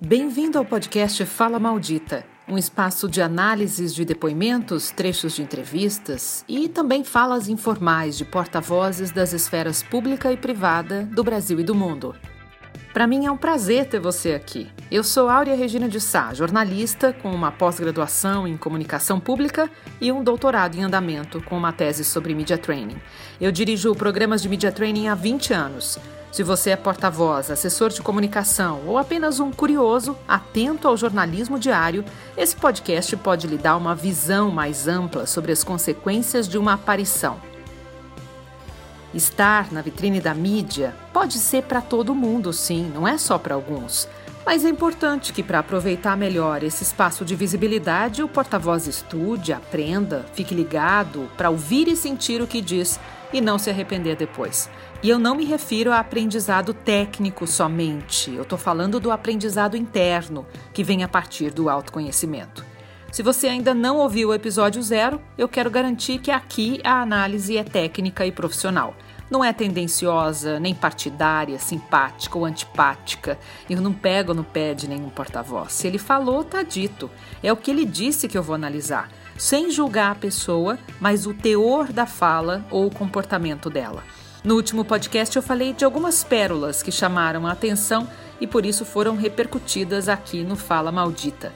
Bem-vindo ao podcast Fala Maldita, um espaço de análises de depoimentos, trechos de entrevistas e também falas informais de porta-vozes das esferas pública e privada do Brasil e do mundo. Para mim é um prazer ter você aqui. Eu sou Áurea Regina de Sá, jornalista com uma pós-graduação em comunicação pública e um doutorado em andamento com uma tese sobre media training. Eu dirijo programas de media training há 20 anos. Se você é porta-voz, assessor de comunicação ou apenas um curioso atento ao jornalismo diário, esse podcast pode lhe dar uma visão mais ampla sobre as consequências de uma aparição Estar na vitrine da mídia pode ser para todo mundo, sim, não é só para alguns. Mas é importante que, para aproveitar melhor esse espaço de visibilidade, o porta-voz estude, aprenda, fique ligado para ouvir e sentir o que diz e não se arrepender depois. E eu não me refiro a aprendizado técnico somente, eu estou falando do aprendizado interno, que vem a partir do autoconhecimento. Se você ainda não ouviu o episódio zero, eu quero garantir que aqui a análise é técnica e profissional não é tendenciosa, nem partidária, simpática ou antipática. Eu não pego no pé de nenhum porta-voz. Se ele falou, tá dito. É o que ele disse que eu vou analisar, sem julgar a pessoa, mas o teor da fala ou o comportamento dela. No último podcast eu falei de algumas pérolas que chamaram a atenção e por isso foram repercutidas aqui no Fala Maldita.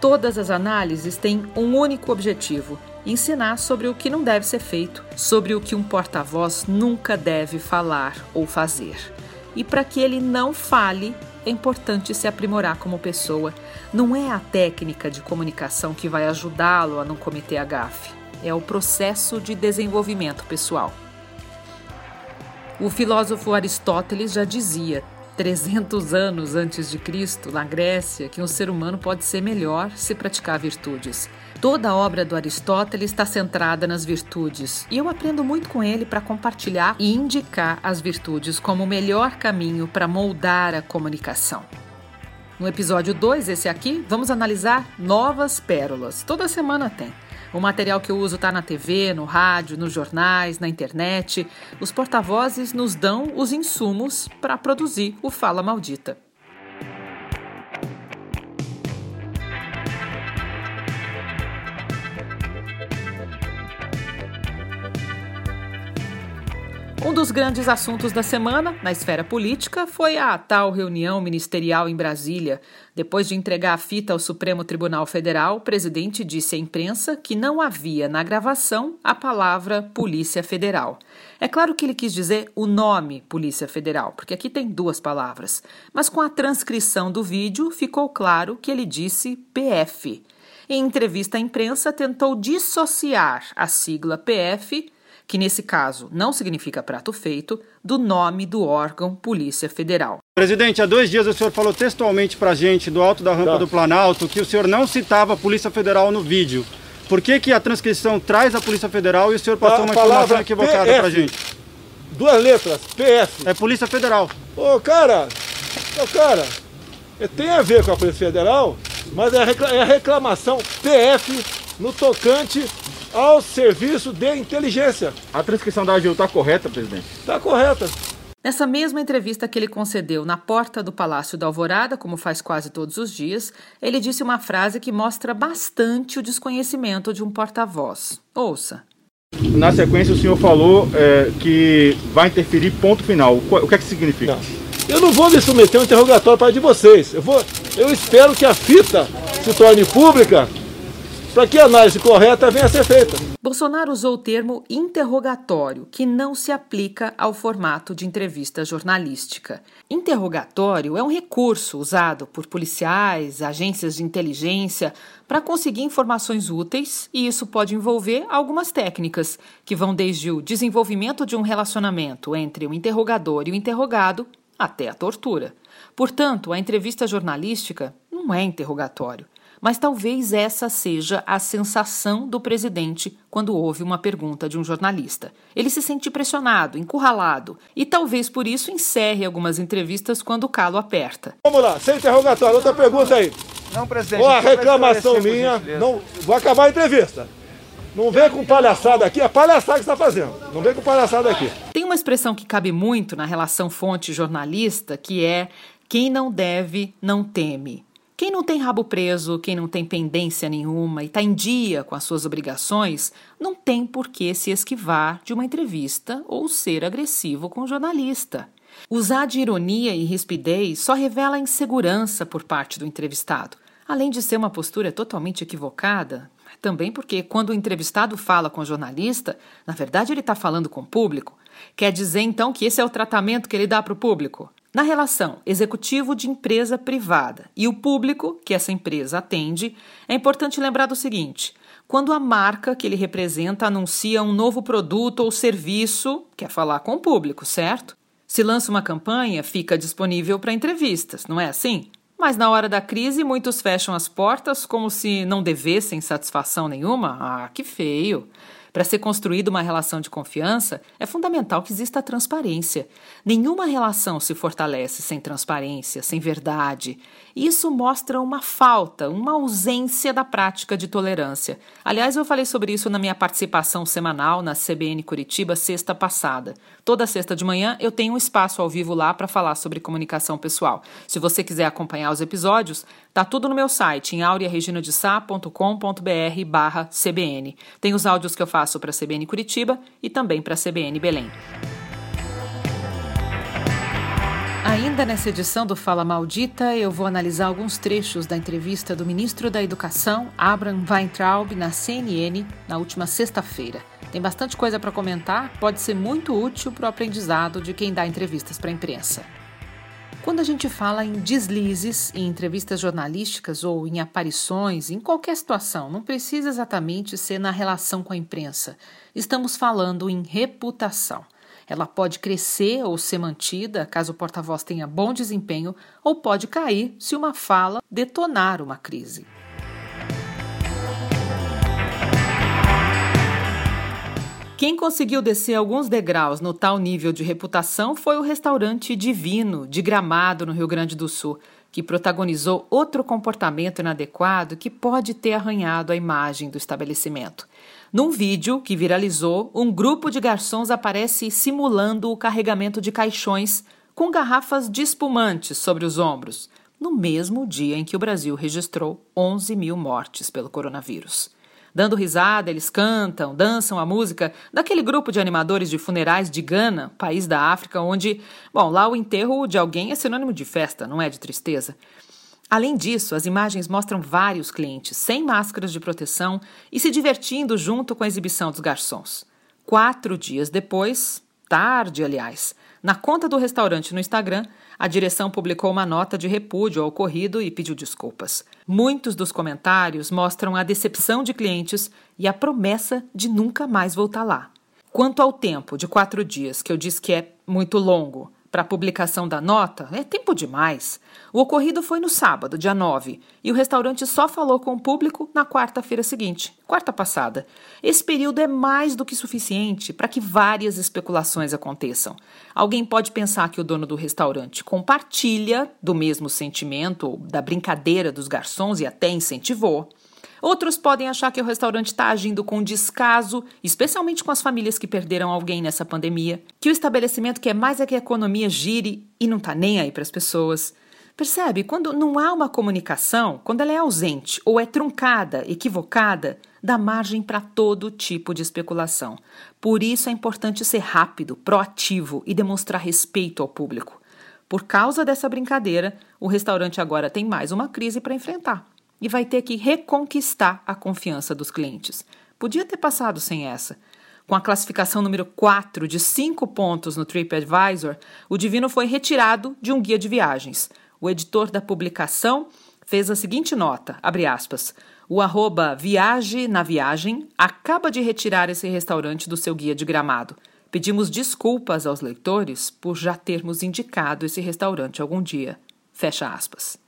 Todas as análises têm um único objetivo: ensinar sobre o que não deve ser feito, sobre o que um porta-voz nunca deve falar ou fazer. E para que ele não fale, é importante se aprimorar como pessoa. Não é a técnica de comunicação que vai ajudá-lo a não cometer a gafe, é o processo de desenvolvimento pessoal. O filósofo Aristóteles já dizia: 300 anos antes de Cristo, na Grécia, que um ser humano pode ser melhor se praticar virtudes. Toda a obra do Aristóteles está centrada nas virtudes, e eu aprendo muito com ele para compartilhar e indicar as virtudes como o melhor caminho para moldar a comunicação. No episódio 2, esse aqui, vamos analisar novas pérolas. Toda semana tem. O material que eu uso está na TV, no rádio, nos jornais, na internet. Os porta-vozes nos dão os insumos para produzir o Fala Maldita. Um dos grandes assuntos da semana, na esfera política, foi a tal reunião ministerial em Brasília. Depois de entregar a fita ao Supremo Tribunal Federal, o presidente disse à imprensa que não havia na gravação a palavra Polícia Federal. É claro que ele quis dizer o nome Polícia Federal, porque aqui tem duas palavras. Mas com a transcrição do vídeo ficou claro que ele disse PF. Em entrevista à imprensa, tentou dissociar a sigla PF que nesse caso não significa prato feito, do nome do órgão Polícia Federal. Presidente, há dois dias o senhor falou textualmente para a gente, do alto da rampa tá. do Planalto, que o senhor não citava a Polícia Federal no vídeo. Por que, que a transcrição traz a Polícia Federal e o senhor passou a uma informação equivocada para a gente? Duas letras, PF. É Polícia Federal. Ô, cara, ô, cara, tem a ver com a Polícia Federal, mas é a é reclamação PF no tocante ao serviço de inteligência. A transcrição da AGU está correta, presidente? Está correta. Nessa mesma entrevista que ele concedeu na porta do Palácio da Alvorada, como faz quase todos os dias, ele disse uma frase que mostra bastante o desconhecimento de um porta-voz. Ouça. Na sequência, o senhor falou é, que vai interferir ponto final. O que é que significa? Não. Eu não vou me submeter a um interrogatório para de vocês. Eu, vou, eu espero que a fita se torne pública para que a análise correta venha a ser feita. Bolsonaro usou o termo interrogatório, que não se aplica ao formato de entrevista jornalística. Interrogatório é um recurso usado por policiais, agências de inteligência para conseguir informações úteis, e isso pode envolver algumas técnicas, que vão desde o desenvolvimento de um relacionamento entre o interrogador e o interrogado até a tortura. Portanto, a entrevista jornalística não é interrogatório. Mas talvez essa seja a sensação do presidente quando ouve uma pergunta de um jornalista. Ele se sente pressionado, encurralado e talvez por isso encerre algumas entrevistas quando o calo aperta. Vamos lá, sem interrogatório, outra pergunta aí. Não, presidente. Ou a reclamação minha, não, vou acabar a entrevista. Não vem com palhaçada aqui, é palhaçada que você está fazendo. Não vem com palhaçada aqui. Tem uma expressão que cabe muito na relação fonte-jornalista, que é quem não deve, não teme. Quem não tem rabo preso, quem não tem pendência nenhuma e está em dia com as suas obrigações, não tem por que se esquivar de uma entrevista ou ser agressivo com o jornalista. Usar de ironia e rispidez só revela insegurança por parte do entrevistado, além de ser uma postura totalmente equivocada. Também porque, quando o entrevistado fala com o jornalista, na verdade ele está falando com o público. Quer dizer então que esse é o tratamento que ele dá para o público? Na relação executivo de empresa privada e o público que essa empresa atende, é importante lembrar do seguinte: quando a marca que ele representa anuncia um novo produto ou serviço, quer falar com o público, certo? Se lança uma campanha, fica disponível para entrevistas, não é assim? Mas na hora da crise, muitos fecham as portas como se não devessem satisfação nenhuma. Ah, que feio! Para ser construída uma relação de confiança, é fundamental que exista transparência. Nenhuma relação se fortalece sem transparência, sem verdade. Isso mostra uma falta, uma ausência da prática de tolerância. Aliás, eu falei sobre isso na minha participação semanal na CBN Curitiba sexta passada. Toda sexta de manhã eu tenho um espaço ao vivo lá para falar sobre comunicação pessoal. Se você quiser acompanhar os episódios, tá tudo no meu site em aureareginadesá.com.br barra CBN. Tem os áudios que eu faço para a CBN Curitiba e também para a CBN Belém. Ainda nessa edição do Fala Maldita, eu vou analisar alguns trechos da entrevista do ministro da Educação, Abraham Weintraub, na CNN, na última sexta-feira. Tem bastante coisa para comentar, pode ser muito útil para o aprendizado de quem dá entrevistas para a imprensa. Quando a gente fala em deslizes, em entrevistas jornalísticas ou em aparições, em qualquer situação, não precisa exatamente ser na relação com a imprensa. Estamos falando em reputação. Ela pode crescer ou ser mantida caso o porta-voz tenha bom desempenho, ou pode cair se uma fala detonar uma crise. Quem conseguiu descer alguns degraus no tal nível de reputação foi o restaurante Divino, de Gramado, no Rio Grande do Sul, que protagonizou outro comportamento inadequado que pode ter arranhado a imagem do estabelecimento. Num vídeo que viralizou, um grupo de garçons aparece simulando o carregamento de caixões com garrafas de espumantes sobre os ombros, no mesmo dia em que o Brasil registrou 11 mil mortes pelo coronavírus. Dando risada, eles cantam, dançam a música daquele grupo de animadores de funerais de Gana, país da África, onde, bom, lá o enterro de alguém é sinônimo de festa, não é de tristeza. Além disso, as imagens mostram vários clientes sem máscaras de proteção e se divertindo junto com a exibição dos garçons. Quatro dias depois, tarde, aliás, na conta do restaurante no Instagram, a direção publicou uma nota de repúdio ao ocorrido e pediu desculpas. Muitos dos comentários mostram a decepção de clientes e a promessa de nunca mais voltar lá. Quanto ao tempo de quatro dias, que eu disse que é muito longo, para a publicação da nota é tempo demais. O ocorrido foi no sábado, dia 9, e o restaurante só falou com o público na quarta-feira seguinte, quarta passada. Esse período é mais do que suficiente para que várias especulações aconteçam. Alguém pode pensar que o dono do restaurante compartilha do mesmo sentimento, da brincadeira dos garçons e até incentivou. Outros podem achar que o restaurante está agindo com descaso, especialmente com as famílias que perderam alguém nessa pandemia, que o estabelecimento quer mais é que a economia gire e não está nem aí para as pessoas. Percebe? Quando não há uma comunicação, quando ela é ausente ou é truncada, equivocada, dá margem para todo tipo de especulação. Por isso é importante ser rápido, proativo e demonstrar respeito ao público. Por causa dessa brincadeira, o restaurante agora tem mais uma crise para enfrentar e vai ter que reconquistar a confiança dos clientes. Podia ter passado sem essa. Com a classificação número 4 de 5 pontos no TripAdvisor, o Divino foi retirado de um guia de viagens. O editor da publicação fez a seguinte nota, aspas, o arroba Viage na Viagem acaba de retirar esse restaurante do seu guia de gramado. Pedimos desculpas aos leitores por já termos indicado esse restaurante algum dia. Fecha aspas.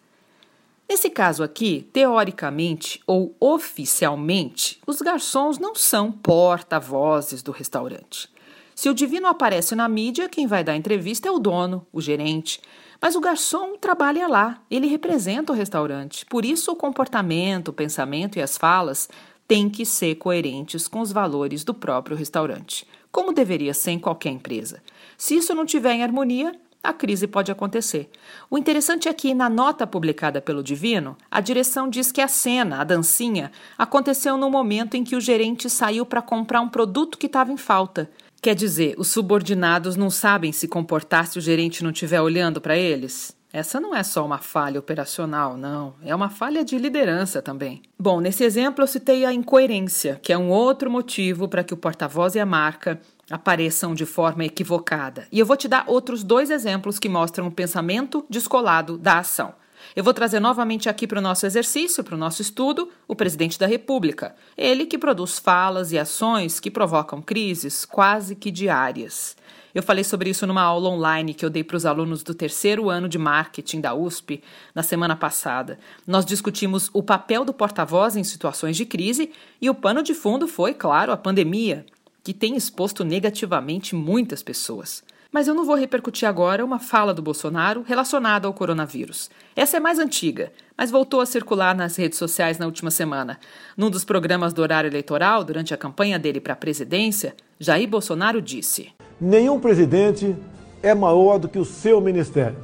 Nesse caso aqui, teoricamente ou oficialmente, os garçons não são porta-vozes do restaurante. Se o divino aparece na mídia, quem vai dar entrevista é o dono, o gerente. Mas o garçom trabalha lá, ele representa o restaurante. Por isso, o comportamento, o pensamento e as falas têm que ser coerentes com os valores do próprio restaurante, como deveria ser em qualquer empresa. Se isso não tiver em harmonia, a crise pode acontecer. O interessante é que, na nota publicada pelo Divino, a direção diz que a cena, a dancinha, aconteceu no momento em que o gerente saiu para comprar um produto que estava em falta. Quer dizer, os subordinados não sabem se comportar se o gerente não estiver olhando para eles? Essa não é só uma falha operacional, não. É uma falha de liderança também. Bom, nesse exemplo eu citei a incoerência, que é um outro motivo para que o porta-voz e a marca apareçam de forma equivocada. E eu vou te dar outros dois exemplos que mostram o pensamento descolado da ação. Eu vou trazer novamente aqui para o nosso exercício, para o nosso estudo, o presidente da República. Ele que produz falas e ações que provocam crises quase que diárias. Eu falei sobre isso numa aula online que eu dei para os alunos do terceiro ano de marketing da USP na semana passada. Nós discutimos o papel do porta-voz em situações de crise e o pano de fundo foi, claro, a pandemia que tem exposto negativamente muitas pessoas. Mas eu não vou repercutir agora uma fala do Bolsonaro relacionada ao coronavírus. Essa é mais antiga, mas voltou a circular nas redes sociais na última semana. Num dos programas do horário eleitoral, durante a campanha dele para a presidência, Jair Bolsonaro disse: Nenhum presidente é maior do que o seu ministério.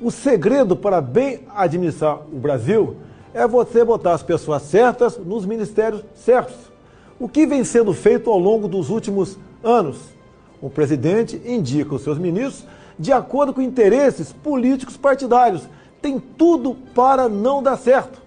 O segredo para bem administrar o Brasil é você botar as pessoas certas nos ministérios certos. O que vem sendo feito ao longo dos últimos anos? O presidente indica os seus ministros de acordo com interesses políticos partidários. Tem tudo para não dar certo.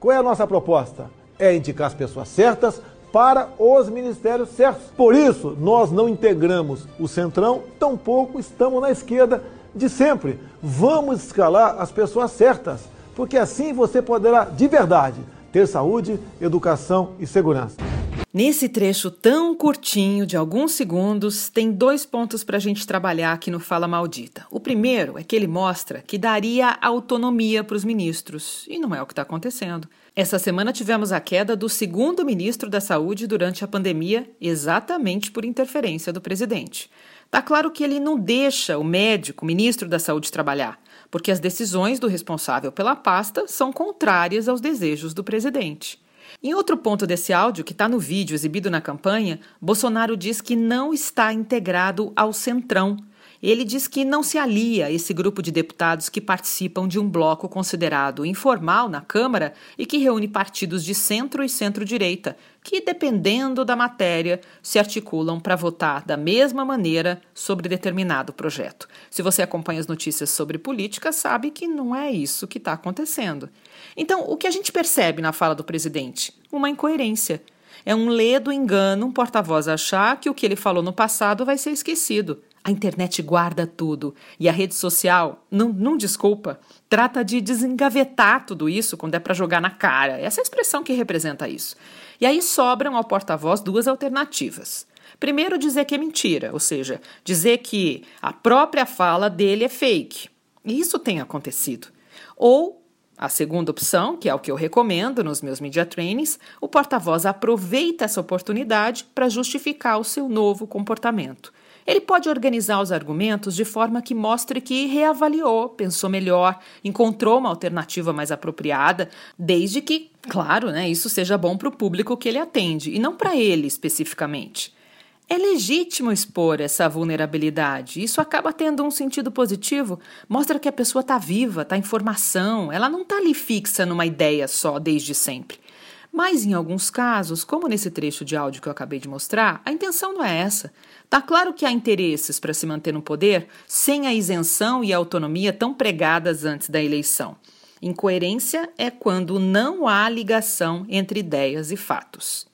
Qual é a nossa proposta? É indicar as pessoas certas para os ministérios certos. Por isso, nós não integramos o centrão, tampouco estamos na esquerda de sempre. Vamos escalar as pessoas certas, porque assim você poderá, de verdade, ter saúde, educação e segurança. Nesse trecho tão curtinho, de alguns segundos, tem dois pontos para a gente trabalhar aqui no Fala Maldita. O primeiro é que ele mostra que daria autonomia para os ministros, e não é o que está acontecendo. Essa semana tivemos a queda do segundo ministro da Saúde durante a pandemia, exatamente por interferência do presidente. Tá claro que ele não deixa o médico, o ministro da Saúde, trabalhar, porque as decisões do responsável pela pasta são contrárias aos desejos do presidente. Em outro ponto desse áudio, que está no vídeo exibido na campanha, Bolsonaro diz que não está integrado ao Centrão. Ele diz que não se alia a esse grupo de deputados que participam de um bloco considerado informal na Câmara e que reúne partidos de centro e centro-direita, que, dependendo da matéria, se articulam para votar da mesma maneira sobre determinado projeto. Se você acompanha as notícias sobre política, sabe que não é isso que está acontecendo. Então, o que a gente percebe na fala do presidente? Uma incoerência. É um ledo engano um porta-voz achar que o que ele falou no passado vai ser esquecido. A internet guarda tudo e a rede social, não, não desculpa, trata de desengavetar tudo isso quando é para jogar na cara. Essa é a expressão que representa isso. E aí sobram ao porta-voz duas alternativas. Primeiro, dizer que é mentira, ou seja, dizer que a própria fala dele é fake. E isso tem acontecido. Ou a segunda opção, que é o que eu recomendo nos meus media trainings, o porta-voz aproveita essa oportunidade para justificar o seu novo comportamento. Ele pode organizar os argumentos de forma que mostre que reavaliou, pensou melhor, encontrou uma alternativa mais apropriada, desde que, claro, né, isso seja bom para o público que ele atende e não para ele especificamente. É legítimo expor essa vulnerabilidade. Isso acaba tendo um sentido positivo. Mostra que a pessoa está viva, está em formação, ela não está ali fixa numa ideia só desde sempre. Mas em alguns casos, como nesse trecho de áudio que eu acabei de mostrar, a intenção não é essa. Tá claro que há interesses para se manter no poder sem a isenção e a autonomia tão pregadas antes da eleição. Incoerência é quando não há ligação entre ideias e fatos.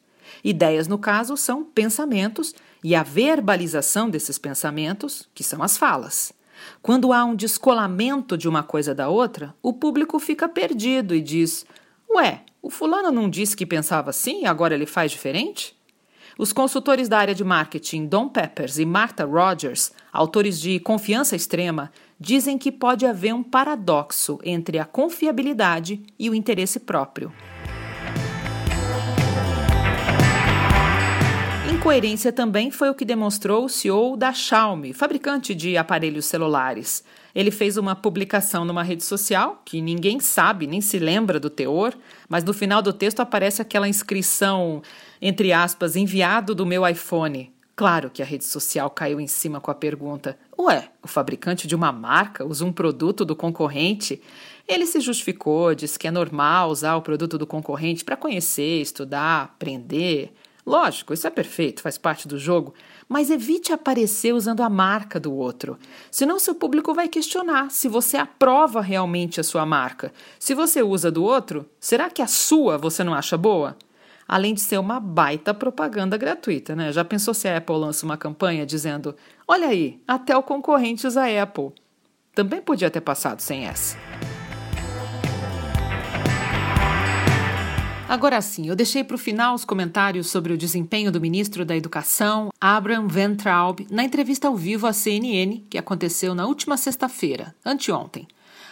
Ideias, no caso, são pensamentos e a verbalização desses pensamentos, que são as falas. Quando há um descolamento de uma coisa da outra, o público fica perdido e diz: Ué, o fulano não disse que pensava assim e agora ele faz diferente? Os consultores da área de marketing Don Peppers e Martha Rogers, autores de Confiança Extrema, dizem que pode haver um paradoxo entre a confiabilidade e o interesse próprio. Incoerência também foi o que demonstrou o CEO da Xiaomi, fabricante de aparelhos celulares. Ele fez uma publicação numa rede social que ninguém sabe, nem se lembra do teor, mas no final do texto aparece aquela inscrição, entre aspas, enviado do meu iPhone. Claro que a rede social caiu em cima com a pergunta: Ué, o fabricante de uma marca usa um produto do concorrente? Ele se justificou, disse que é normal usar o produto do concorrente para conhecer, estudar, aprender. Lógico, isso é perfeito, faz parte do jogo, mas evite aparecer usando a marca do outro. Senão seu público vai questionar se você aprova realmente a sua marca. Se você usa do outro, será que a sua você não acha boa? além de ser uma baita propaganda gratuita, né? Já pensou se a Apple lança uma campanha dizendo: olha aí, até o concorrente usa Apple? Também podia ter passado sem essa. Agora sim, eu deixei para o final os comentários sobre o desempenho do ministro da Educação, Abraham Van Traub, na entrevista ao vivo à CNN, que aconteceu na última sexta-feira, anteontem.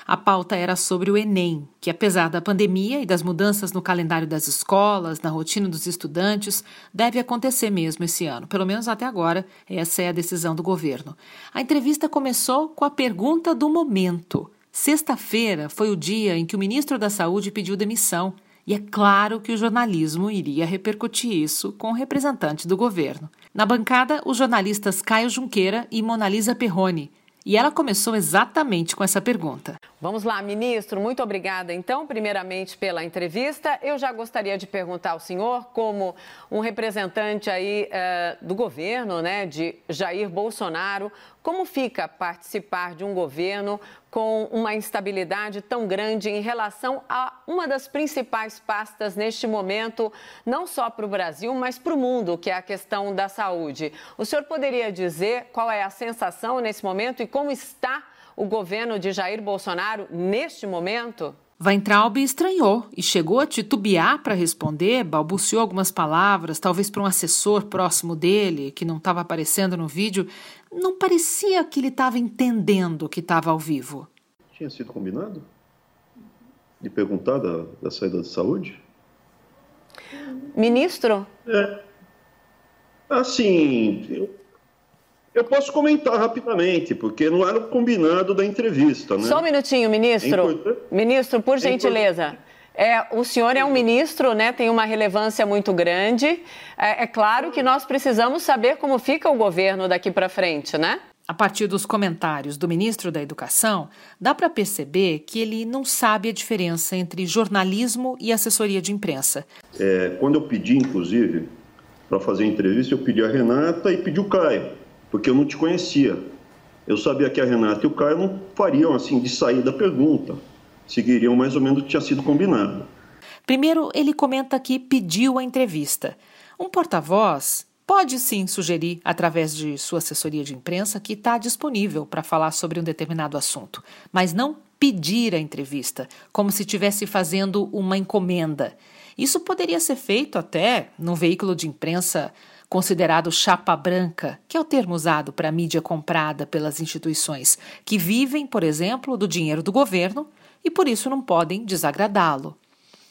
A pauta era sobre o Enem, que apesar da pandemia e das mudanças no calendário das escolas, na rotina dos estudantes, deve acontecer mesmo esse ano. Pelo menos até agora, essa é a decisão do governo. A entrevista começou com a pergunta do momento. Sexta-feira foi o dia em que o ministro da Saúde pediu demissão. E é claro que o jornalismo iria repercutir isso com o representante do governo. Na bancada, os jornalistas Caio Junqueira e Monalisa Perrone. E ela começou exatamente com essa pergunta. Vamos lá, ministro, muito obrigada então, primeiramente pela entrevista. Eu já gostaria de perguntar ao senhor, como um representante aí uh, do governo, né, de Jair Bolsonaro, como fica participar de um governo com uma instabilidade tão grande em relação a uma das principais pastas neste momento, não só para o Brasil, mas para o mundo, que é a questão da saúde? O senhor poderia dizer qual é a sensação nesse momento e como está o governo de Jair Bolsonaro neste momento? Weintraub estranhou e chegou a titubear para responder, balbuciou algumas palavras, talvez para um assessor próximo dele, que não estava aparecendo no vídeo. Não parecia que ele estava entendendo que estava ao vivo. Tinha sido combinado? De perguntar da, da saída de saúde? Ministro? É. Assim, eu eu posso comentar rapidamente, porque não era o combinado da entrevista, né? Só um minutinho, ministro. É ministro, por é gentileza. É, o senhor é um ministro, né? Tem uma relevância muito grande. É, é claro que nós precisamos saber como fica o governo daqui para frente, né? A partir dos comentários do ministro da Educação, dá para perceber que ele não sabe a diferença entre jornalismo e assessoria de imprensa. É, quando eu pedi, inclusive, para fazer a entrevista, eu pedi a Renata e pedi o Caio porque eu não te conhecia. Eu sabia que a Renata e o Caio não fariam assim de sair da pergunta, seguiriam mais ou menos o que tinha sido combinado. Primeiro, ele comenta que pediu a entrevista. Um porta-voz pode sim sugerir, através de sua assessoria de imprensa, que está disponível para falar sobre um determinado assunto, mas não pedir a entrevista, como se estivesse fazendo uma encomenda. Isso poderia ser feito até num veículo de imprensa considerado chapa branca, que é o termo usado para a mídia comprada pelas instituições, que vivem, por exemplo, do dinheiro do governo e por isso não podem desagradá-lo.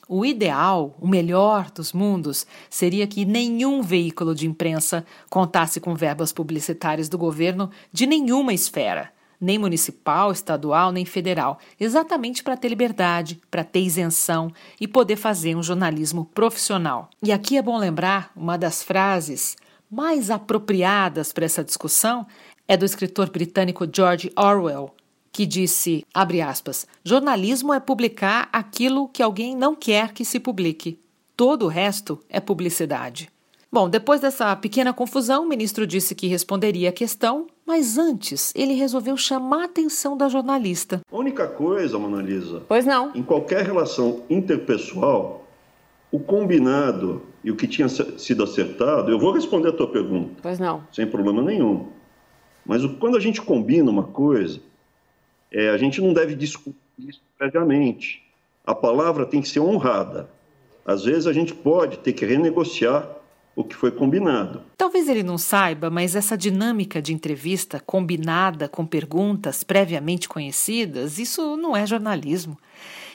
O ideal, o melhor dos mundos, seria que nenhum veículo de imprensa contasse com verbas publicitárias do governo de nenhuma esfera nem municipal, estadual, nem federal, exatamente para ter liberdade, para ter isenção e poder fazer um jornalismo profissional. E aqui é bom lembrar uma das frases mais apropriadas para essa discussão é do escritor britânico George Orwell, que disse, abre aspas, jornalismo é publicar aquilo que alguém não quer que se publique. Todo o resto é publicidade. Bom, depois dessa pequena confusão, o ministro disse que responderia a questão, mas antes ele resolveu chamar a atenção da jornalista. A única coisa, Mona Lisa. Pois não. Em qualquer relação interpessoal, o combinado e o que tinha sido acertado, eu vou responder a tua pergunta. Pois não. Sem problema nenhum. Mas quando a gente combina uma coisa, é, a gente não deve discutir isso previamente. A palavra tem que ser honrada. Às vezes a gente pode ter que renegociar o que foi combinado. Talvez ele não saiba, mas essa dinâmica de entrevista combinada com perguntas previamente conhecidas, isso não é jornalismo.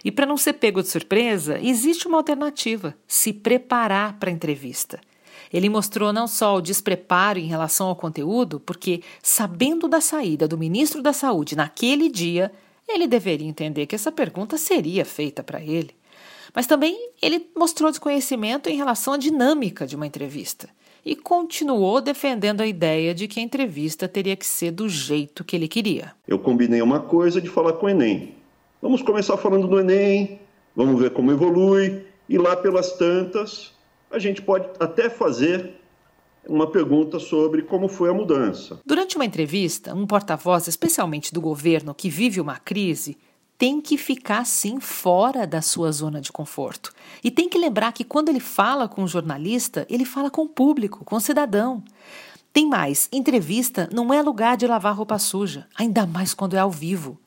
E para não ser pego de surpresa, existe uma alternativa: se preparar para a entrevista. Ele mostrou não só o despreparo em relação ao conteúdo, porque, sabendo da saída do ministro da Saúde naquele dia, ele deveria entender que essa pergunta seria feita para ele. Mas também ele mostrou desconhecimento em relação à dinâmica de uma entrevista e continuou defendendo a ideia de que a entrevista teria que ser do jeito que ele queria. Eu combinei uma coisa de falar com o Enem. Vamos começar falando do Enem, vamos ver como evolui, e lá pelas tantas a gente pode até fazer uma pergunta sobre como foi a mudança. Durante uma entrevista, um porta-voz, especialmente do governo que vive uma crise, tem que ficar sim fora da sua zona de conforto. E tem que lembrar que quando ele fala com o jornalista, ele fala com o público, com o cidadão. Tem mais, entrevista não é lugar de lavar roupa suja, ainda mais quando é ao vivo.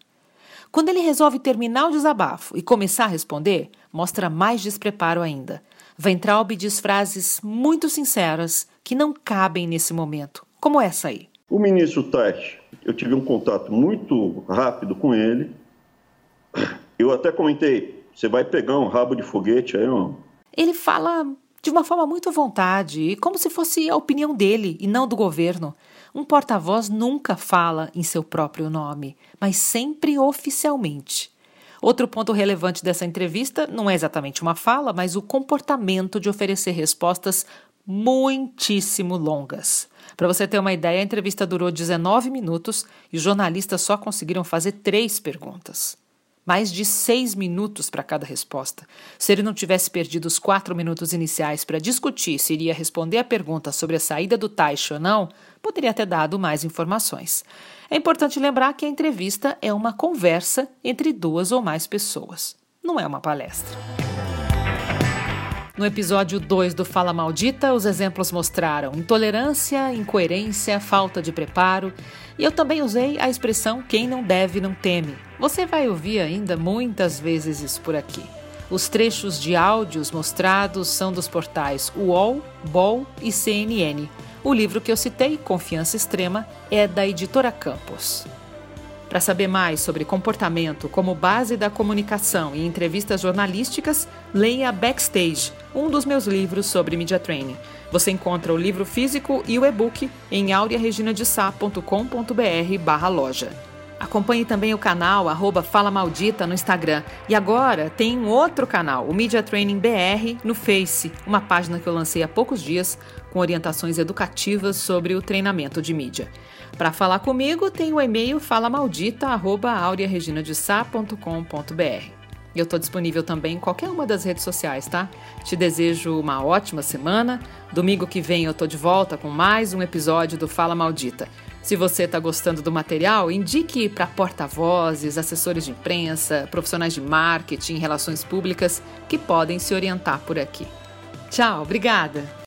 Quando ele resolve terminar o desabafo e começar a responder, mostra mais despreparo ainda. Weintraub diz frases muito sinceras que não cabem nesse momento, como essa aí. O ministro Tais, eu tive um contato muito rápido com ele, eu até comentei, você vai pegar um rabo de foguete aí, ó. Ele fala de uma forma muito à vontade, como se fosse a opinião dele e não do governo. Um porta-voz nunca fala em seu próprio nome, mas sempre oficialmente. Outro ponto relevante dessa entrevista não é exatamente uma fala, mas o comportamento de oferecer respostas muitíssimo longas. Para você ter uma ideia, a entrevista durou 19 minutos e os jornalistas só conseguiram fazer três perguntas mais de seis minutos para cada resposta. Se ele não tivesse perdido os quatro minutos iniciais para discutir se iria responder a pergunta sobre a saída do Taish ou não, poderia ter dado mais informações. É importante lembrar que a entrevista é uma conversa entre duas ou mais pessoas, não é uma palestra. No episódio 2 do Fala Maldita, os exemplos mostraram intolerância, incoerência, falta de preparo, e eu também usei a expressão quem não deve não teme. Você vai ouvir ainda muitas vezes isso por aqui. Os trechos de áudios mostrados são dos portais UOL, BOL e CNN. O livro que eu citei, Confiança Extrema, é da editora Campos. Para saber mais sobre comportamento como base da comunicação e entrevistas jornalísticas, leia Backstage, um dos meus livros sobre media training. Você encontra o livro físico e o e-book em aureareginadesá.com.br barra loja. Acompanhe também o canal arroba Fala Maldita no Instagram. E agora tem um outro canal, o Media Training BR, no Face, uma página que eu lancei há poucos dias com orientações educativas sobre o treinamento de mídia. Para falar comigo, tem o e-mail falamaldita@aureareginadesá.com.br. Eu estou disponível também em qualquer uma das redes sociais, tá? Te desejo uma ótima semana. Domingo que vem eu estou de volta com mais um episódio do Fala Maldita. Se você está gostando do material, indique para porta-vozes, assessores de imprensa, profissionais de marketing, relações públicas que podem se orientar por aqui. Tchau, obrigada!